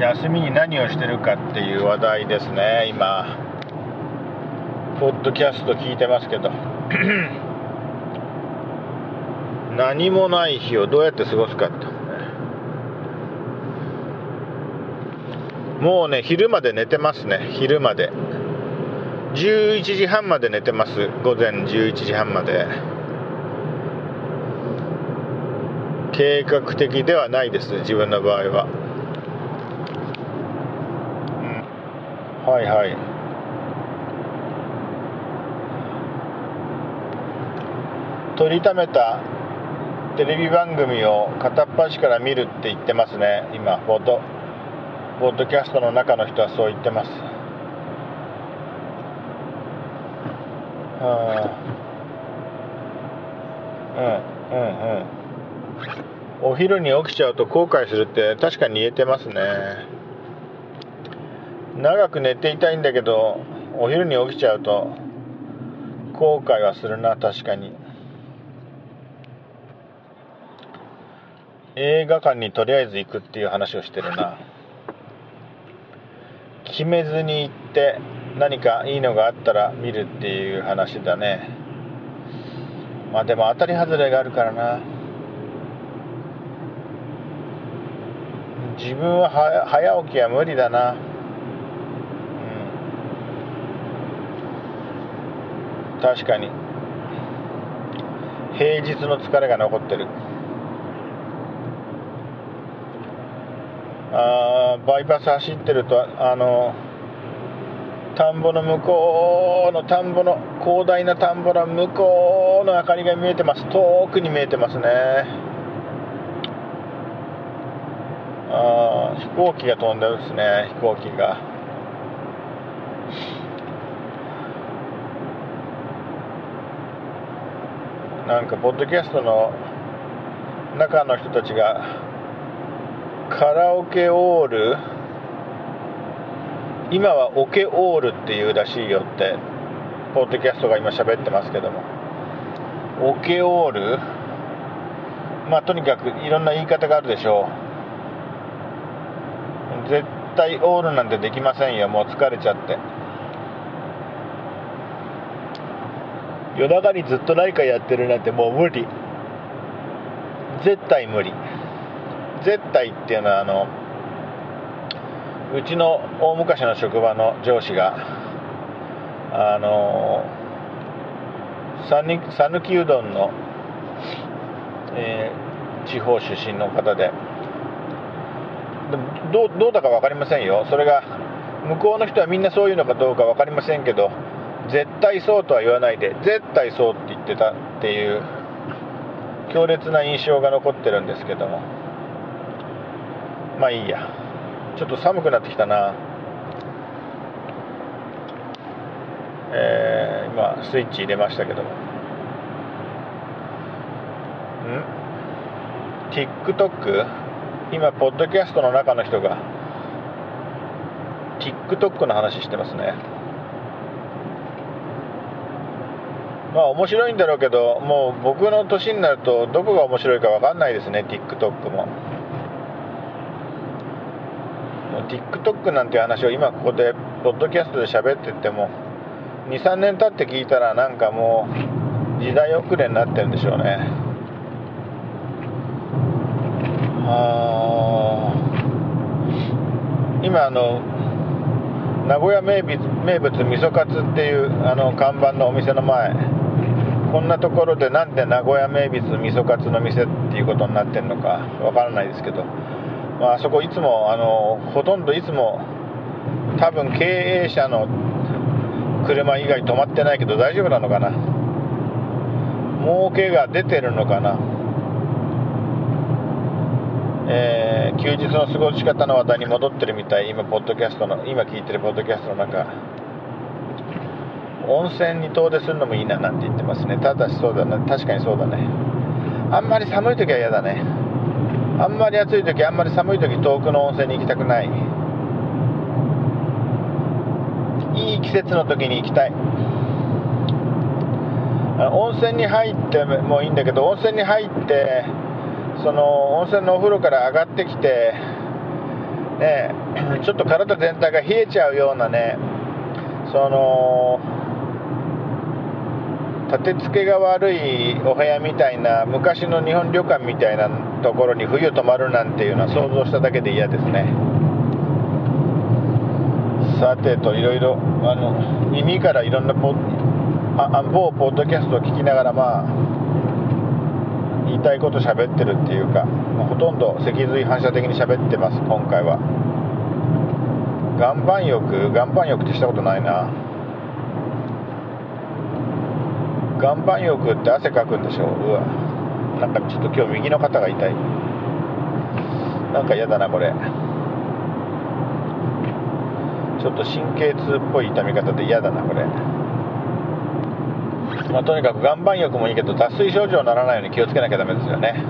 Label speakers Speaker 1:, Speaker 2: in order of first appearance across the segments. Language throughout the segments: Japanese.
Speaker 1: 休みに何をしてるかっていう話題ですね今。ポッドキャスト聞いてますけど。何もない日をどうやって過ごすかともうね昼まで寝てますね昼まで。11時半まで寝てます午前11時半まで。計画的ではないです自分の場合は、うん、はいはい。取りためたテレビ番組を片っ端から見るって言ってますね。今ポッド。ポッドキャストの中の人はそう言ってます。うんうんうん。お昼に起きちゃうと後悔するって確かに言えてますね。長く寝ていたいんだけどお昼に起きちゃうと後悔はするな確かに。映画館にとりあえず行くっていう話をしてるな。決めずに行って何かいいのがあったら見るっていう話だね。まあでも当たり外れがあるからな。自分は早起きは無理だなうん確かに。平日の疲れが残ってる。あバイパス走ってるとあの田んぼの向こうの田んぼの広大な田んぼの向こうの明かりが見えてます。遠くに見えてますね。あ飛行機が飛んでるですね飛行機が。なんかポッドキャストの中の人たちがカラオケオール今はオケオールっていうらしいよってポッドキャストが今喋ってますけども。オケオールまあとにかくいろんな言い方があるでしょう。絶対オールなんてできませんよ。もう疲れちゃって。夜中にずっと何かやってるなんてもう無理。絶対無理。絶対っていうのはあのうちの大昔の職場の上司があの讃岐うどんの、えー、地方出身の方でどどうだか分かりませんよ。それが向こうの人はみんなそういうのかどうか分かりませんけど絶対そうとは言わないで絶対そうって言ってたっていう強烈な印象が残ってるんですけども。まあいいや。ちょっと寒くなってきたな。えー、今スイッチ入れましたけども。ん？TikTok 今ポッドキャストの中の人が TikTok の話してますね。まあ面白いんだろうけどもう僕の年になるとどこが面白いか分かんないですね TikTok も。TikTok なんていう話を今ここでポッドキャストで喋ってても23年経って聞いたらなんかもう時代遅れになってるんでしょうね。あ今あの名古屋名物名物味噌カツっていうあの看板のお店の前。こんなところでなんで名古屋名物味噌カツの店っていうことになってるのかわからないですけど。まあそこいつもあのほとんどいつも多分経営者の車以外止まってないけど大丈夫なのかな？儲けが出てるのかな？えー、休日の過ごし方の話題に戻ってるみたい。今ポッドキャストの今聞いてるポッドキャストの中。温泉に遠出するのもいいななんて言ってますね。ただしそうだね確かにそうだね。あんまり寒い時は嫌だね。あんまり暑い時あんまり寒い時遠くの温泉に行きたくない。いい季節の時に行きたい。温泉に入ってもいいんだけど温泉に入ってその温泉のお風呂から上がってきてねちょっと体全体が冷えちゃうようなねその立て付けが悪いお部屋みたいな昔の日本旅館みたいなところに冬泊まるなんていうのは想像しただけで嫌ですね。さてといろいろあの耳からいろんなポあ某ポッドキャストを聞きながらまあ言いたいこと喋ってるっていうか、まあ、ほとんど脊髄反射的に喋ってます今回は。岩盤浴岩盤浴ってしたことないな。岩盤浴って汗かくんでしょ？うわ。なんかちょっと今日右の肩が痛い。なんか嫌だなこれ。ちょっと神経痛っぽい痛み方で嫌だなこれ。まあ、とにかく岩盤浴もいいけど脱水症状にならないように気をつけなきゃダメですよね。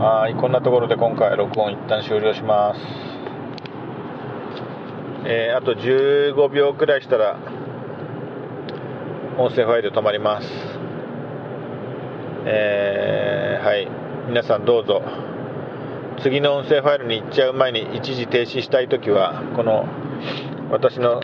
Speaker 1: はいこんなところで今回録音一旦終了します。えー、あと15秒くらいしたら音声ファイル止まります。えー、はい。皆さんどうぞ。次の音声ファイルに行っちゃう前に一時停止したい時はこの私の